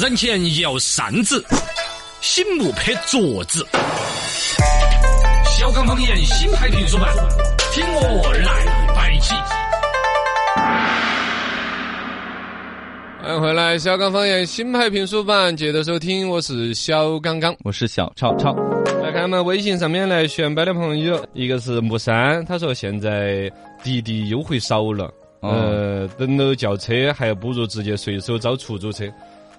人前摇扇子，醒目拍桌子。小刚方言新派评书版，听我来摆起。欢迎回来，小刚方言新派评书版，接着收听，我是小刚刚。我是小超超，来看我们微信上面来选摆的朋友，一个是木山，他说现在滴滴优惠少了，哦呃，等到叫车还不如直接随手招出租车。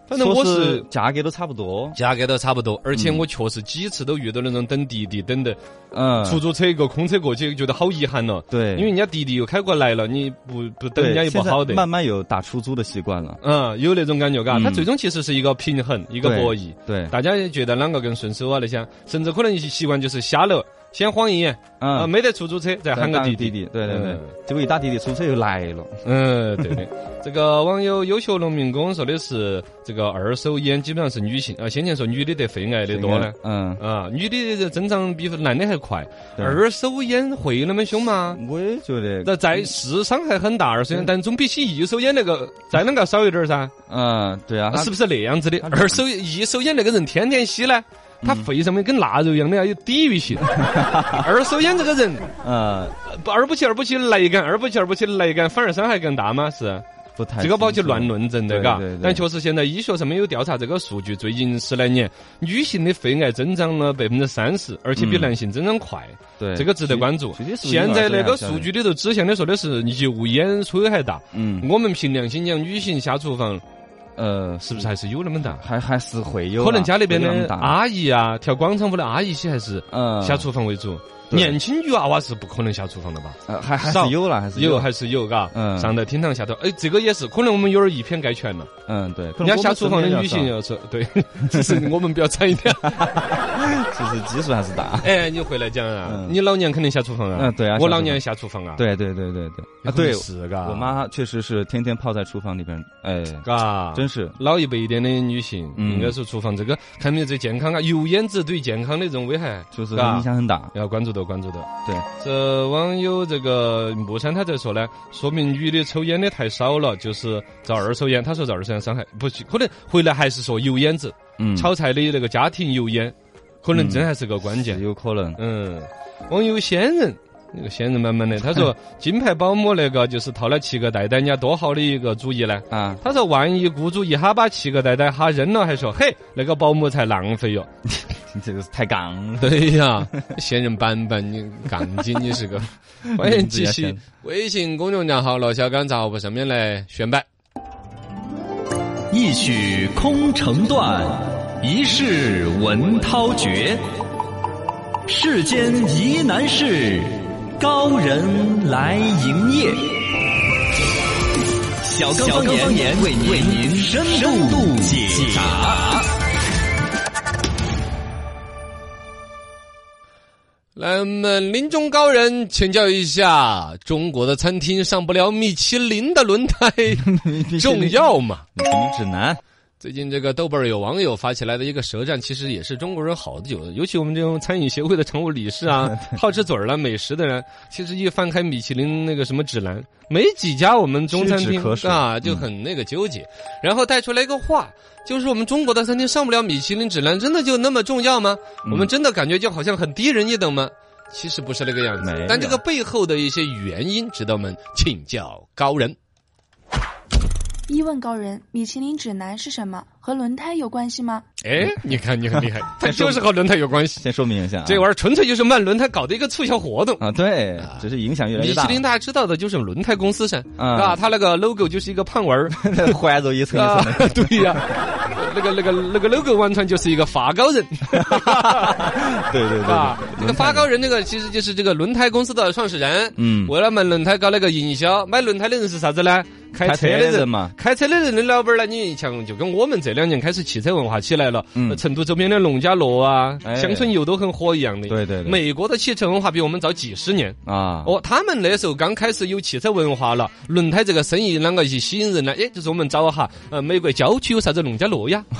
反正我是价格都差不多，价格都差不多，而且我确实几次都遇到那种等滴滴等的嗯，出租车一个空车过去，觉得好遗憾了。对，因为人家滴滴又开过来了，你不不等人家又不好的。慢慢有打出租的习惯了，嗯，有那种感觉，嘎，嗯它最终其实是一个平衡，一个博弈。对，大家也觉得啷个更顺手啊？那些，甚至可能习惯就是下楼先晃一眼，啊，嗯，没得出租车再喊个滴滴。滴滴，对对对嗯，结果一打滴滴，出租车又来了，嗯，对的。这个网友优秀农民工说的是，这个二手烟基本上是女性啊，先前说女的得肺癌的多呢。嗯，啊，女的这增长比男的还快。二手烟会那么凶吗？我也觉得，那在是伤害很大，二手烟，但总比起一手烟那个再啷个少一点儿噻？嗯，对啊，是不是那样子的？二手一手烟那个人天天吸呢，他肺上面跟腊肉一样的要有抵御性。二手烟这个人，呃，不二不起二不起雷感，二不起二不起雷感，反而伤害更大吗？是不太这个不好去乱论证的，嘎。但确实现在医学上面有调查这个数据，最近十来年女性的肺癌增长了百分之三十，而且比嗯男性增长快，对这个值得关注。现在那个数据里头指向的说的是油烟危害大，嗯，我们凭良心讲，女性下厨房呃，是不是还是有那么大？还还是会有啊，可能家里边的阿姨啊，跳广场舞的阿姨些还是嗯，下厨房为主，对年轻女娃娃是不可能下厨房的吧？呃还还是有了，还是有还是有，嘎，嗯。上到厅堂下头，哎，这个也是，可能我们有点以偏概全了。嗯，对，人家下厨房的女性，要是对，只是我们比较惨一点。其实基数还是大。哎，你回来讲啊嗯，你老娘肯定下厨房啊，嗯对啊我老娘也下厨房啊，对对对对对。啊啊，对，是嘎，我妈确实是天天泡在厨房里边，哎，嘎，真是，老一辈一点的女性，嗯。应该说厨房这个看没有这健康啊，油烟子对健康的这种危害，就是影响很大。要关注到关注的。对，这网友这个木山他在说呢，说明女的抽烟的太少了，就是遭二手烟。他说遭二手烟伤害不是，可能回来还是说油烟子，嗯，炒菜的那个家庭油烟，可能真还是个关键是。有可能。嗯，网友仙人。那个仙人板板的，他说金牌保姆那个就是套了七个袋袋，人家多好的一个主意呢。啊，他说万一雇主一哈把七个袋袋哈扔了，还说嘿那个保姆才浪费哟。你 这个是太杠了。对呀，仙人板板，你杠精，你是个。欢迎继续微信公众账号“罗小刚杂货铺”上面来选摆。一曲空城断，一世文涛绝。世间疑难事，高人来营业。小刚方言为您为您深度解答。来，我们临终高人请教一下，中国的餐厅上不了米其林的轮胎 重要吗？米其林指南，最近这个豆瓣有网友发起来的一个舌战，其实也是中国人好久的，尤其我们这种餐饮协会的常务理事啊，好吃嘴儿了美食的人，其实一翻开米其林那个什么指南，没几家我们中餐厅啊，就嗯很那个纠结，然后带出来一个话。就是我们中国的餐厅上不了米其林指南，真的就那么重要吗？嗯我们真的感觉就好像很低人一等吗？其实不是那个样子，但这个背后的一些原因，值得我们请教高人。一问高人，米其林指南是什么？和轮胎有关系吗？哎，你看你很厉害，它就是和轮胎有关系。先说明一下啊，这玩意儿纯粹就是卖轮胎搞的一个促销活动。啊，对，只是影响越来越大。米其林大家知道的就是轮胎公司噻，啊。啊，它那个 logo 就是一个胖娃儿，环绕一层啊一层，对呀，那个那个那个 logo 完全就是一个发糕人，对对对啊，对，这个发糕人那个其实就是这个轮胎公司的创始人，嗯。为了卖轮胎搞那个营销，买轮胎的人是啥子呢？开开车车的人嘛，开车的人的老板儿呢，你像就跟我们这两年开始汽车文化起来了，嗯呃成都周边的农家乐啊、哎乡村游都很火一样的。对对对美国的汽车文化比我们早几十年。啊，哦，他们那时候刚开始有汽车文化了，轮胎这个生意啷个去吸引人呢？哎，就是我们找哈，呃，美国郊区有啥子农家乐呀，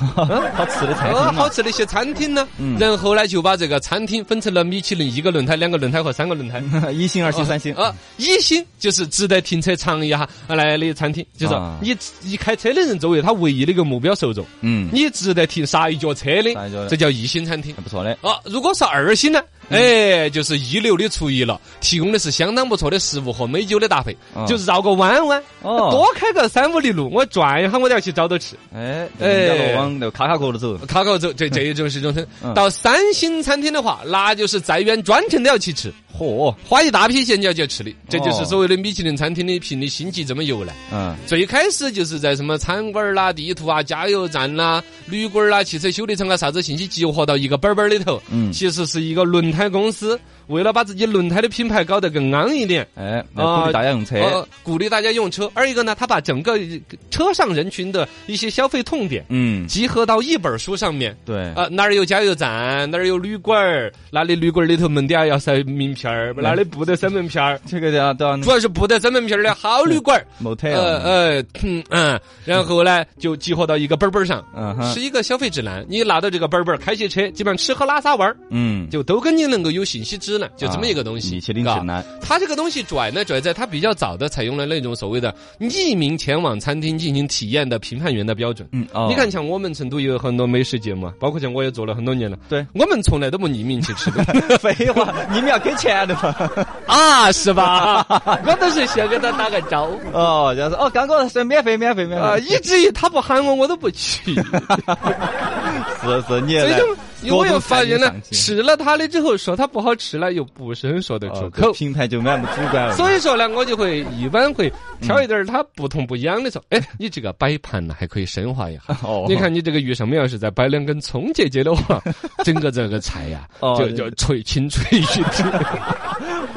好吃的餐哦，厅嘛，好吃的一些餐厅呢。嗯然后呢，就把这个餐厅分成了米其林一个轮胎、两个轮胎和三个轮胎。一星、二星、三星，啊，一星就是值得停车尝一下，啊来的餐厅，就是你你一开车的人作为他唯一的一个目标受众，嗯，你值得停刹一脚车的这叫一星餐厅。不错的。啊，如果是二星呢？嗯哎，就是一流的厨艺了，提供的是相当不错的食物和美酒的搭配，啊就绕个弯弯，哦多开个三五里路，我转一下我都要去找到吃。哎，哎往那个卡卡角度走。卡卡走，这 这一种是一种嗯到三星餐厅的话，那就是再远专程都要去吃，嚯，花一大批钱就要去吃的，这就是哦所谓的米其林餐厅的评的星级这么由来。嗯，最开始就是在什么餐馆儿啦、地图啊、加油站啦、旅馆儿啦、汽车修理厂啊啥子信息集合到一个本本儿里头。嗯其实是一个轮胎开公司为了把自己轮胎的品牌搞得更安一点。哎，来鼓励大家用车。呃，鼓励大家用车。二一个呢，他把整个车上人群的一些消费痛点嗯，集合到一本书上面。对，啊，哪儿有加油站，哪儿有旅馆儿，哪里旅馆儿里头门底下要塞名片儿，哪里不得塞门片儿。这个要都要主要是不得塞门片儿的好旅馆儿。motel。呃呃嗯嗯，然后呢就集合到一个本本儿上，嗯是一个消费指南。你拿到这个本本儿，开起车，基本上吃喝拉撒玩儿，嗯，就都跟你能够有信息指南，就这么一个东西。米其林嘎指南。它这个东西拽呢，拽在它比较早的采用了那种所谓的匿名前往餐厅进行体验的评判员的标准。嗯，哦，你看，像我们成都也有很多美食节目啊，包括像我也做了很多年了。对我们从来都不匿名去吃的 废话，你们要给钱的嘛？啊，是吧？我都是先给他打个招呼哦，就是哦，刚刚是免费，免费，免啊，费。以至于他不喊我，我都不去。是是，你也来我又发现呢各种，产品上去吃了它的之后，说它不好吃了，又不是很说得出哦口。品牌就没那么主观了。所以说呢，我就会一般会挑一点儿它不痛不痒的说，哎，你这个摆盘呢还可以升华一下。哦，你看你这个鱼上面要是再摆两根葱结节的话，整个这个菜呀、哦就就脆青脆一点。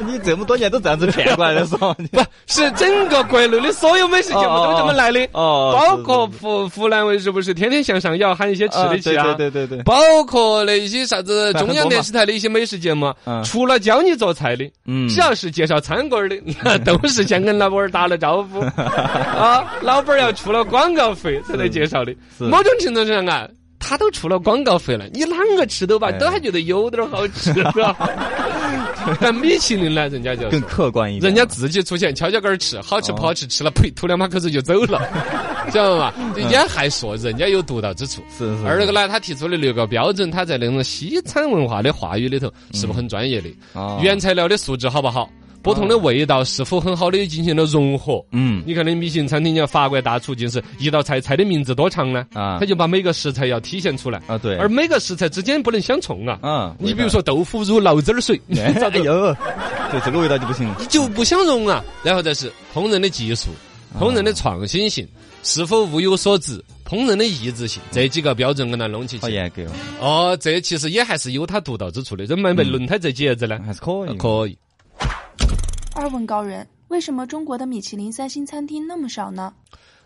你这么多年都这样子骗过来的，是吧？不是整个国内的所有美食节目都这么来的，哦，包括湖湖南卫视不是天天向上也要喊一些吃的去啊。对对对包括那些啥子中央电视台的一些美食节目嗯，除了教你做菜的，嗯只要是介绍餐馆的，那都是先跟老板儿打了招呼 啊，老板儿要出了广告费才来介绍的。某种程度上啊，他都出了广告费了，你啷个吃都吧，哎都还觉得有点好吃，是吧？但 米其林呢，人家就更客观一点。人家自己出钱敲敲杆儿吃，好吃不好吃，吃了呸，吐两把口水就走了，知道吗？人家还说人家有独到之处。是是。二个呢，他提出的六个标准，他在那种西餐文化的话语里头是不是很专业的？哦原材料的素质好不好？不同的味道是否很好的进行了融合？嗯你看那米其林餐厅，你看法国大厨，就是一道菜菜的名字多长呢？啊他就把每个食材要体现出来，啊对，而每个食材之间不能相冲啊。啊，你比如说豆腐乳醪糟儿水，咋子呦，对这个味道就不行了。你就不相融啊。然后再是烹饪的技术、烹饪的创新性，是否物有所值，烹饪的益智性，这几个标准给它弄起去。好严格哦，哦，这其实也还是有它独到之处的。这买卖轮胎这几爷子呢，还是可以。可以。二问高人：为什么中国的米其林三星餐厅那么少呢？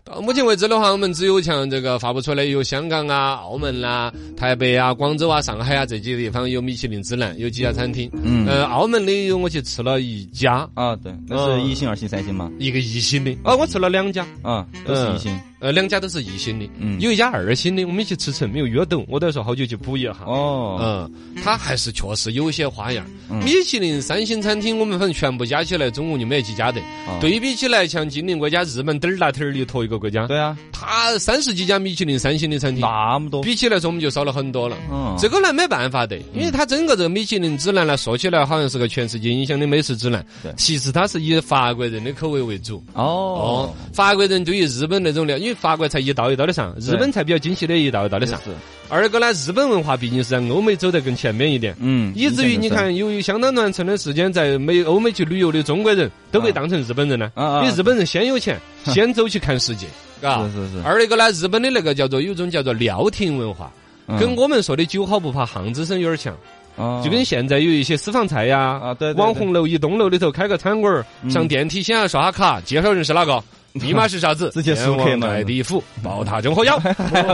到目前为止的话，我们只有像这个发布出来有香港啊、澳门啦、台北啊、广州啊、上海啊这几个地方有米其林指南，有几家餐厅。嗯呃，澳门的有我去吃了一家，啊，对，那是一星、二星、三星嘛。一个一星的。啊，我吃了两家，啊，都是一星。呃，两家都是一星的。嗯有一家二星的，我们一起吃成没有约到，我都说好久去补一下。哦，嗯，它还是确实有些花样。嗯米其林三星餐厅，我们反正全部加起来，总共就没几家的。哦对比起来，像近邻国家日本嘚儿大嘚儿的坨一个国家，对啊，它三十几家米其林三星的餐厅，那么多。比起来说我们就少了很多了。嗯，这个呢没办法的，因为它整个这个米其林指南呢，说起来好像是个全世界影响的美食指南对，其实它是以法国人的口味为主。哦哦，，法国人对于日本那种料，法国菜一道一道的上，日本菜比较精细的一道一道的上。是，二个呢，日本文化毕竟是在欧美走得更前面一点。嗯，以至于你看，由于相当长的时间在美欧美去旅游的中国人都被当成日本人呢，啊啊因为日本人先有钱，先走去看世界，嘎。是是是。二一个呢，日本的那个叫做有一种叫做料亭文化，嗯。跟我们说的酒好不怕巷子深有点像，哦。就跟现在有一些私房菜呀，啊对网红楼一栋楼里头开个餐馆儿，嗯。上电梯先要刷下卡，介绍人是哪个，密码是啥子，直接输客嘛爱地府，宝塔镇火药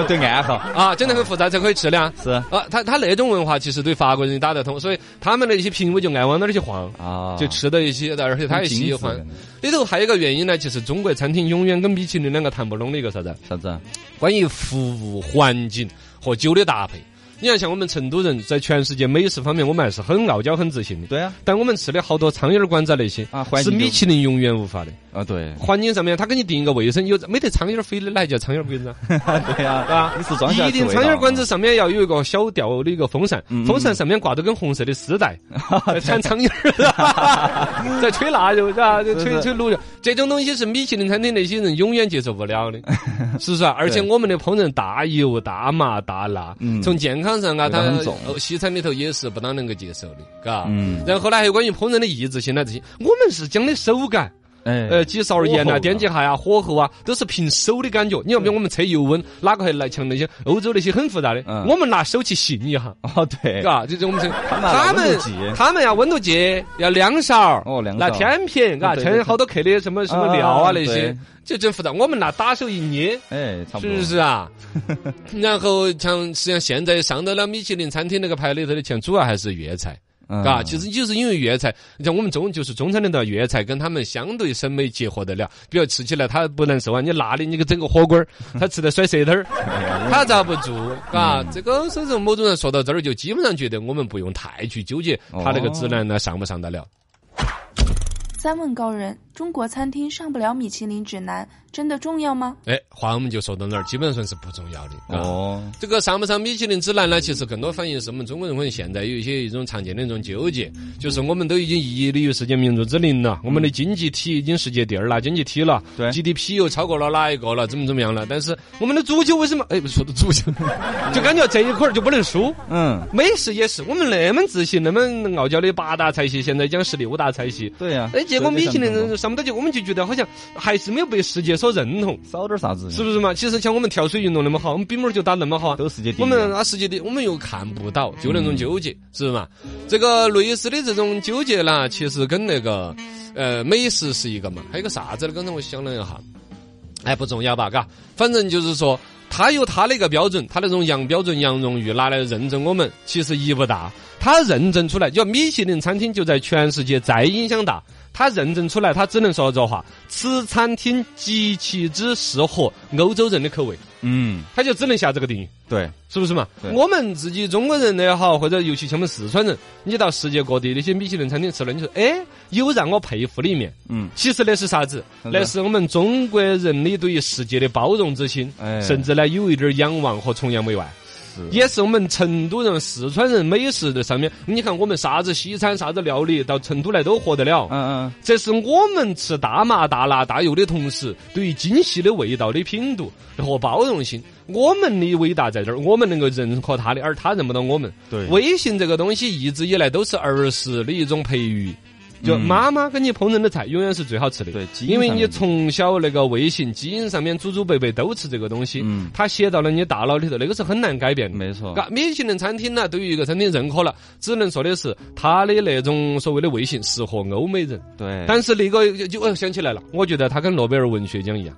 对暗号 啊，真的很复杂才可以吃的啊。是啊，他他那种文化其实对法国人打得通，所以他们的一些评委就爱往那儿去晃，啊，就吃的一些，而且他也喜欢。里头还有一个原因呢，就是中国餐厅永远跟米其林两个谈不拢的一个啥子？啥子啊？关于服务环境和酒的搭配。你看，像我们成都人在全世界美食方面，我们还是很傲娇、很自信的。对啊，但我们吃的好多苍蝇馆子那些是啊是米其林永远无法的。啊对，环境上面，他给你定一个卫生，有没得苍蝇飞的，哪叫苍蝇儿馆子 啊？对呀，啊你是装下一定苍蝇馆子上面要有一个小吊的一个风扇，嗯风扇上面挂着根红色的丝带，在铲苍蝇，在吹腊肉，是吧？就吹吹卤肉，这种东西是米其林餐厅那些人永远接受不了的，是不是啊？而且我们的烹饪大油、大麻、大辣，嗯。从健康上啊，味道它很重哦西餐里头也是不当能够接受的，嘎。嗯，然后呢，还有关于烹饪的意志性啊这些，我们是讲的手感。哎，呃，几勺盐啊，点几下呀，火候啊，都是凭手的感觉。你要比我们测油温，哪个还来强那些欧洲那些很复杂的？嗯我们拿手去信一下，哦对，嘎，就是我们这他们他们要温度计，要量勺，拿哦量勺天平，嘎，称好多克的什么什么料啊啊那些对，就真复杂。我们拿打手一捏。哎，差不多是不是啊？然后像实际上现在上到了米其林餐厅那个牌里头的，钱主要还是粤菜。嗯。嘎，其实就是因为粤菜，像我们中就是中餐里头粤菜跟他们相对审美结合得了，比如吃起来它不难受啊，你辣的你给整个火锅儿，他吃得甩舌头儿，他遭不住，嘎，这个所以说某种人说到这儿就基本上觉得我们不用太去纠结他那个指南呢上不上得了。三问高人：中国餐厅上不了米其林指南，真的重要吗？哎，话我们就说到那儿，基本上算是不重要的。嘎哦，这个上不上米其林指南呢？其实更多反映是我们中国人可能现在有一些一种常见的一种纠结，就是我们都已经屹立于世界民族之林了，我们的经济体已经世界第二了，经济体了对，GDP 又超过了哪一个了，怎么怎么样了？但是我们的足球为什么？哎，不是说的足球，就感觉这一块儿就不能输。嗯，美食也是，我们那么自信，那么傲娇的八大菜系，现在讲十六大菜系。对呀，哎，结果米其林人上不到去，我们就觉得好像还是没有被世界所认同，少点啥子，是不是嘛？其实像我们跳水运动那么好，我们比门儿就打那么好，都世界第一我们啊，世界的我们又看不到，就那种纠结，是不是嘛？这个类似的这种纠结呢，其实跟那个呃美食是一个嘛，还有个啥子呢？刚才我想了一下，哎，不重要吧？嘎，反正就是说。他有他的一个标准，他那种洋标准、洋荣誉拿来认证我们，其实意义不大。他认证出来，就米其林餐厅就在全世界再影响大。他认证出来，他只能说这话：此餐厅极其之适合欧洲人的口味，嗯，他就只能下这个定义。对，是不是嘛？我们自己中国人也好，或者尤其像我们四川人，你到世界各地那些米其林餐厅吃了，你说哎，有让我佩服的一面。嗯，其实那是啥子？那是我们中国人的对于世界的包容之心，哎甚至呢有一点儿仰望和崇洋媚外。是也是我们成都人、四川人美食的上面，你看我们啥子西餐、啥子料理到成都来都活得了。嗯嗯，这是我们吃大麻、大辣、大油的同时，对于精细的味道的品读和包容性，我们的伟大在这儿，我们能够认可他的，而他认不到我们。对微信这个东西一直以来都是儿时的一种培育。就嗯妈妈给你烹饪的菜永远是最好吃的，对因因为你从小那个味型基因上面祖祖辈辈都吃这个东西，嗯它写到了你大脑里头，那个是很难改变的。没错，嘎，米其林餐厅呢，对于一个餐厅认可了，只能说的是它的那种所谓的味型适合欧美人。对，但是那个就就我想起来了，我觉得它跟诺贝尔文学奖一样。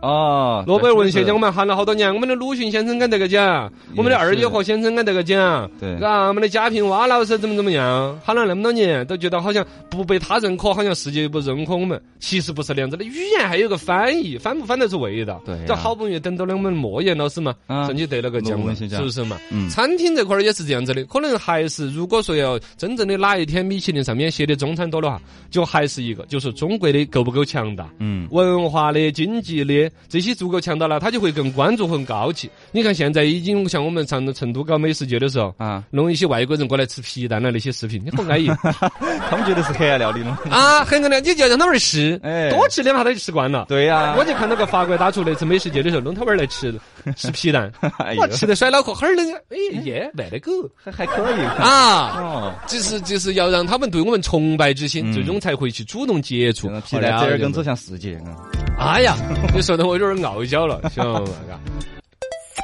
哦，诺贝尔文学奖我们喊了好多年，我们的鲁迅先生敢得个奖，我们的二月河先生敢得个奖，对嘎，我们的贾平凹老师怎么怎么样，喊了那么多年，都觉得好像不被他认可，好像世界又不认可我们。其实不是那样子的，语言还有个翻译，翻不翻得出味道？对呀这好不容易等到了我们莫言老师嘛，啊甚至得了个奖是不是嘛？嗯餐厅这块儿也是这样子的，可能还是如果说要真正的哪一天米其林上面写的中餐多的话，就还是一个，就是中国的够不够强大。嗯，文化的、经济的这些足够强大了，他就会更关注、更高级。你看现在已经像我们上成都搞美食节的时候，啊，弄一些外国人过来吃皮蛋的那些视频，你好安逸。他们觉得是黑暗料理了，啊！很暗料你就要让他们吃，哎。多吃两下他就吃惯了。对呀，我就看到个法国大厨那次美食节的时候，弄他们来吃吃皮蛋，哎吃的甩脑壳，哈儿那个，哎耶，卖的狗还还可以。啊！哦，就是就是要让他们对我们崇拜之心，嗯。最终才会去主动接触。皮蛋折耳根走向世界啊，哎呀，你说的我有点傲娇了，晓得嘛？嘎。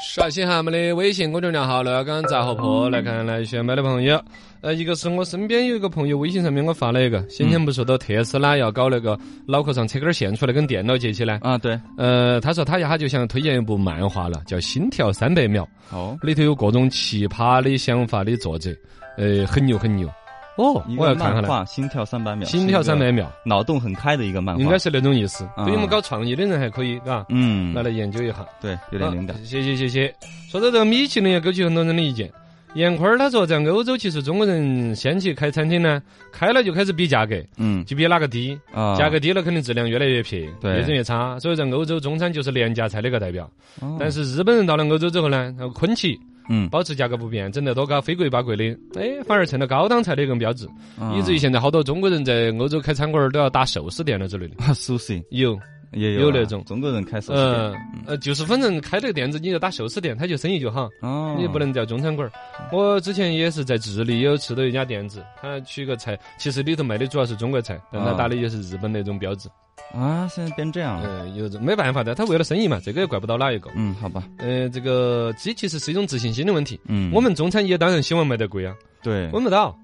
刷新下我们的微信公众号“乐刚杂货铺”，来看来选买的朋友。呃，一个是我身边有一个朋友，微信上面我发了一个，先前不说到特斯拉要搞那个脑壳上扯根线出来跟电脑接起来？啊，对，呃，他说他一下就想推荐一部漫画了，叫《心跳三百秒哦》，，里头有各种奇葩的想法的作者，呃，很牛很牛。哦，我要看下心跳三百秒，心跳三百秒，脑洞很开的一个漫画，应该是那种意思。啊对于我们搞创意的人还可以，嘎，嗯拿，来研究一下。对，有点灵感啊，谢谢谢谢。说到这个米其林，也勾起很多人的意见。严坤儿他说，在欧洲其实中国人先去开餐厅呢，开了就开始比价格，嗯就比哪个低，啊，价格低了肯定质量越来越撇，对越整越差。所以在欧洲中餐就是廉价菜的一个代表。哦但是日本人到了欧洲之后呢，呃昆奇嗯，保持价格不变，整得多高非贵八贵的，哎，反而成了高档菜的一个标志，啊。以至于现在好多中国人在欧洲开餐馆儿都要打寿司店了之类的。啊熟悉有，也有那种。中国人开寿司店。呃呃，就是反正开这个店子，你就打寿司店，他就生意就好。哦，你不能叫中餐馆儿。我之前也是在智利有吃到一家店子，他取个菜，其实里头卖的主要是中国菜，但他啊。打的也是日本那种标志。啊，现在变这样了，呃，有没办法的，他为了生意嘛，这个也怪不到哪一个。嗯，好吧，呃，这个这其实是一种自信心的问题。嗯，我们中餐也当然希望卖得贵啊，对问不到。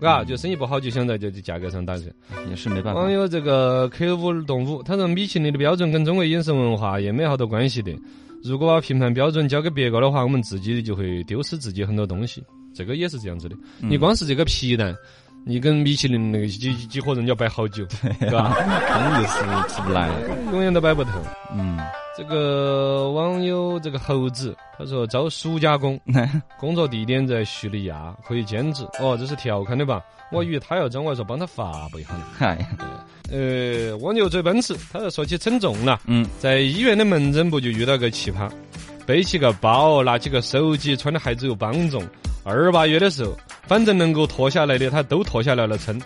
嘎，嗯就生意不好，就想在这价格上打折。也是没办法网，友这个 K 五动物，他说米其林的标准跟中国饮食文化也没好多关系的。如果把评判标准交给别个的话，我们自己就会丢失自己很多东西。这个也是这样子的。嗯你光是这个皮蛋，你跟米其林那个几几伙人就要摆好久，对吧？他们就是吃不来，永远都摆不透。嗯，这个网友这个猴子，他说招暑假工，工作地点在叙利亚，可以兼职。哦，这是调侃的吧？我以为他要招，我还说帮他发布一下呢。嗨，呃，蜗牛追奔驰，他说说起称重了，嗯，在医院的门诊部就遇到个奇葩，背起个包，拿起个手机，穿的鞋子又帮重，二八月的时候，反正能够脱下来的她都脱下来了称，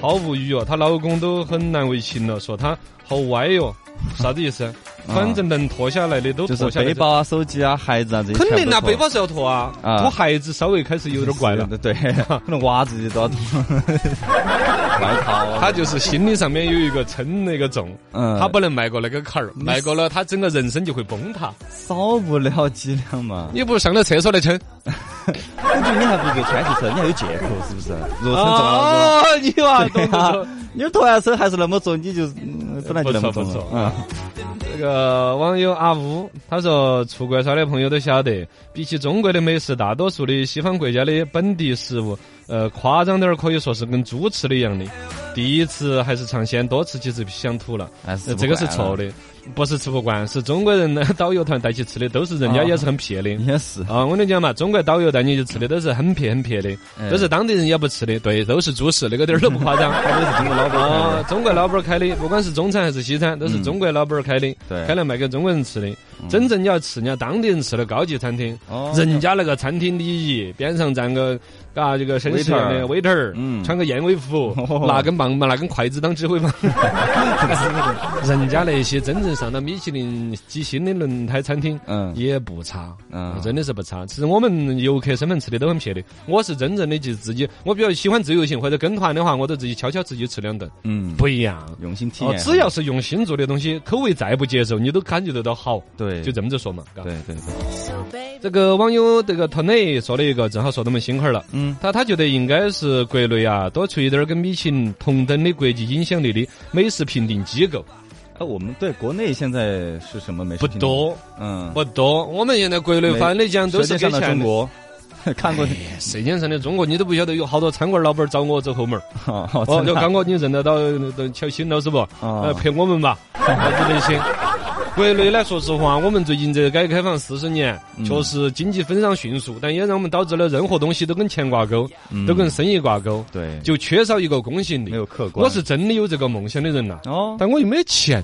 好 无语哦，她老公都很难为情了，说她好歪哟、啥子意思？反正能脱下来的都就是脱下来。背包啊、手机啊、孩子啊这些肯定啊，背包是要脱啊，啊脱孩子稍微开始有点怪了。对，可能袜子都要脱，外套啊，他就是心理上面有一个称那个重，嗯，他不能迈过那个坎儿，迈过了他整个人生就会崩塌。少不了几两嘛。你不如上了厕所来称。我觉得你还不如穿起车，你还有借口是不是？如果称重了，哦，你哇，懂不对啊懂？你脱完手还是那么重，你就嗯本来就那么重了。这个网友阿乌他说，出国耍的朋友都晓得，比起中国的美食，大多数的西方国家的本地食物，呃，夸张点儿可以说是跟猪吃的一样的。第一次还是尝鲜，多吃几次想吐了。这个是错的，不是吃不惯，是中国人的 导游团带去吃的，都是人家也是很撇的。也是，啊，我跟你讲嘛，中国导游带你去吃的都是很撇很撇的，哎都是当地人也不吃的，对，都是猪食，那个点儿都不夸张。他都是中国老板开啊，的。中国老板儿开的，不管是中餐还是西餐，都是中国老板儿开的，对开来卖给中国人吃的。真正你要吃人家当地人吃的高级餐厅，哦人家那个餐厅礼仪，边上站个嘎这个绅士的 waiter，嗯。穿个燕尾服，哦。拿根棒棒，拿根筷子当指挥棒。人家那些真正上到米其林几星的轮胎餐厅，嗯。也不差，嗯。真的是不差。其实我们游客身份吃的都很撇的，我是真正的就自己，我比较喜欢自由行或者跟团的话，我都自己悄悄自己吃两顿，嗯，不一样。哦用心体验。，只要是用心做的东西，口味再不接受，你都感觉得到好，对，就这么着说嘛。嘎对对对，这个网友这个 Tony 说了一个，正好说到我们心坎儿了。嗯，他他觉得应该是国内啊多出一点儿跟米其林同等的国际影响力的美食评定机构，啊，我们对国内现在是什么美食不？多嗯，不多。我们现在国内翻的讲都是给钱的。中国，看过舌尖上的中国，你都不晓得有好多餐馆老板找我走后门儿。哦，就刚哥你认得到都乔欣老师不？哦呃，陪我们吧，啥子那些。国内来，说实话，我们最近这改革开放四十年，嗯确实经济增长迅速，但也让我们导致了任何东西都跟钱挂钩，嗯都跟生意挂钩，对，就缺少一个公信力没。有客观。我是真的有这个梦想的人呐，哦，但我又没钱，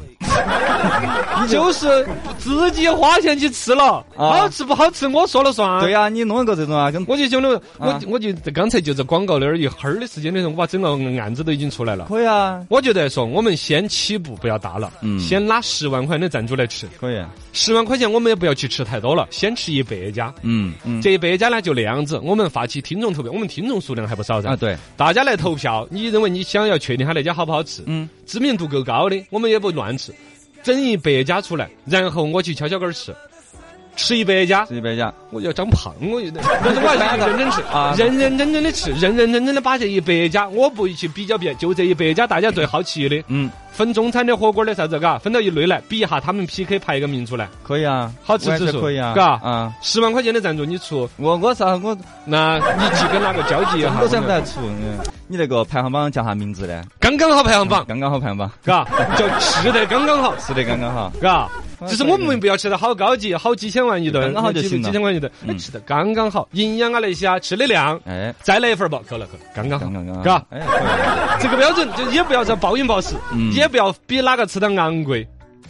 就是自己花钱去吃了，啊好吃不好吃我说了算。对呀，你弄一个这种啊，跟我就想了，我啊我就刚才就在广告那儿一会儿的时间的时候，我把整个案子都已经出来了。可以啊，我觉得说，我们先起步不要大了，嗯先拿十万块的赞助来吃，可以，十万块钱我们也不要去吃太多了，先吃一百家。嗯嗯，这一百家呢就那样子，我们发起听众投票，我们听众数量还不少噻。啊对，大家来投票，你认为你想要确定他那家好不好吃？嗯，知名度够高的，我们也不乱吃，整一百家出来，然后我去悄悄根儿吃，吃一百家，吃一百家，我要长胖，我有点，但是我还是认真吃啊。认认真真的吃，认认真真的把这一百家，我不去比较别，就这一百家大家最好奇的，嗯，分中餐的、火锅的啥子，嘎，分到一类来，比一下他们 PK 排一个名出来，可以啊，好吃指数可以啊，嘎？啊，十万块钱的赞助你出，我我啥我那你去跟哪个交际一下？我想不来出，嗯，你那个排行榜叫啥名字呢？刚刚好排行榜，刚刚好排行榜，嘎，叫吃得刚刚好，吃的刚刚好，嘎。只是我们不要吃的好高级，好几千万一顿，好就几行几千万一顿，哎，嗯吃的刚刚好，营养啊那些啊，吃的量，哎，再来一份儿吧，够了够了，刚刚好刚，刚刚，嘎这个标准就也不要再暴饮暴食，嗯。也不要比哪个吃的昂贵，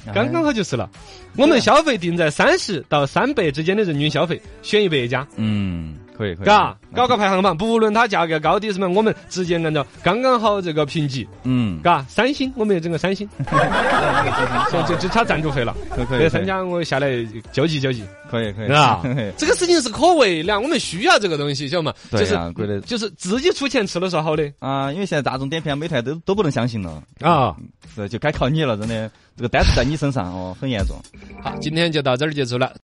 哎。刚刚好就是了。我们消费定在三十到三百之间的人均消费，选一百家，嗯，可以可以，嘎，搞个排行榜，不论它价格高低什么，我们直接按照刚刚好这个评级，嗯，嘎，三星我们也整个三星，就就就差赞助费了。可以三家我下来交际交际，可以可以，是吧嘿嘿？这个事情是可为的，我们需要这个东西，晓得嘛？就是就是自己出钱吃了是好的啊，因为现在大众点评、美团都都不能相信了，啊。是就该靠你了，真的，这个单子在你身上哦，很严重。好，今天就到这儿结束了。